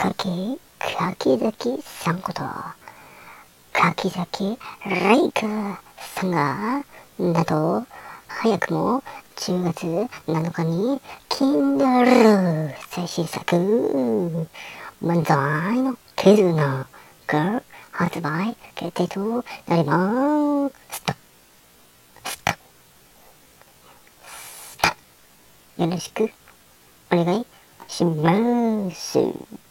柿、ざ崎さんこと、柿崎レイカさんが、など、早くも10月7日に、Kindle 最新作、漫才のケズナが発売決定となります。よろしくお願いします。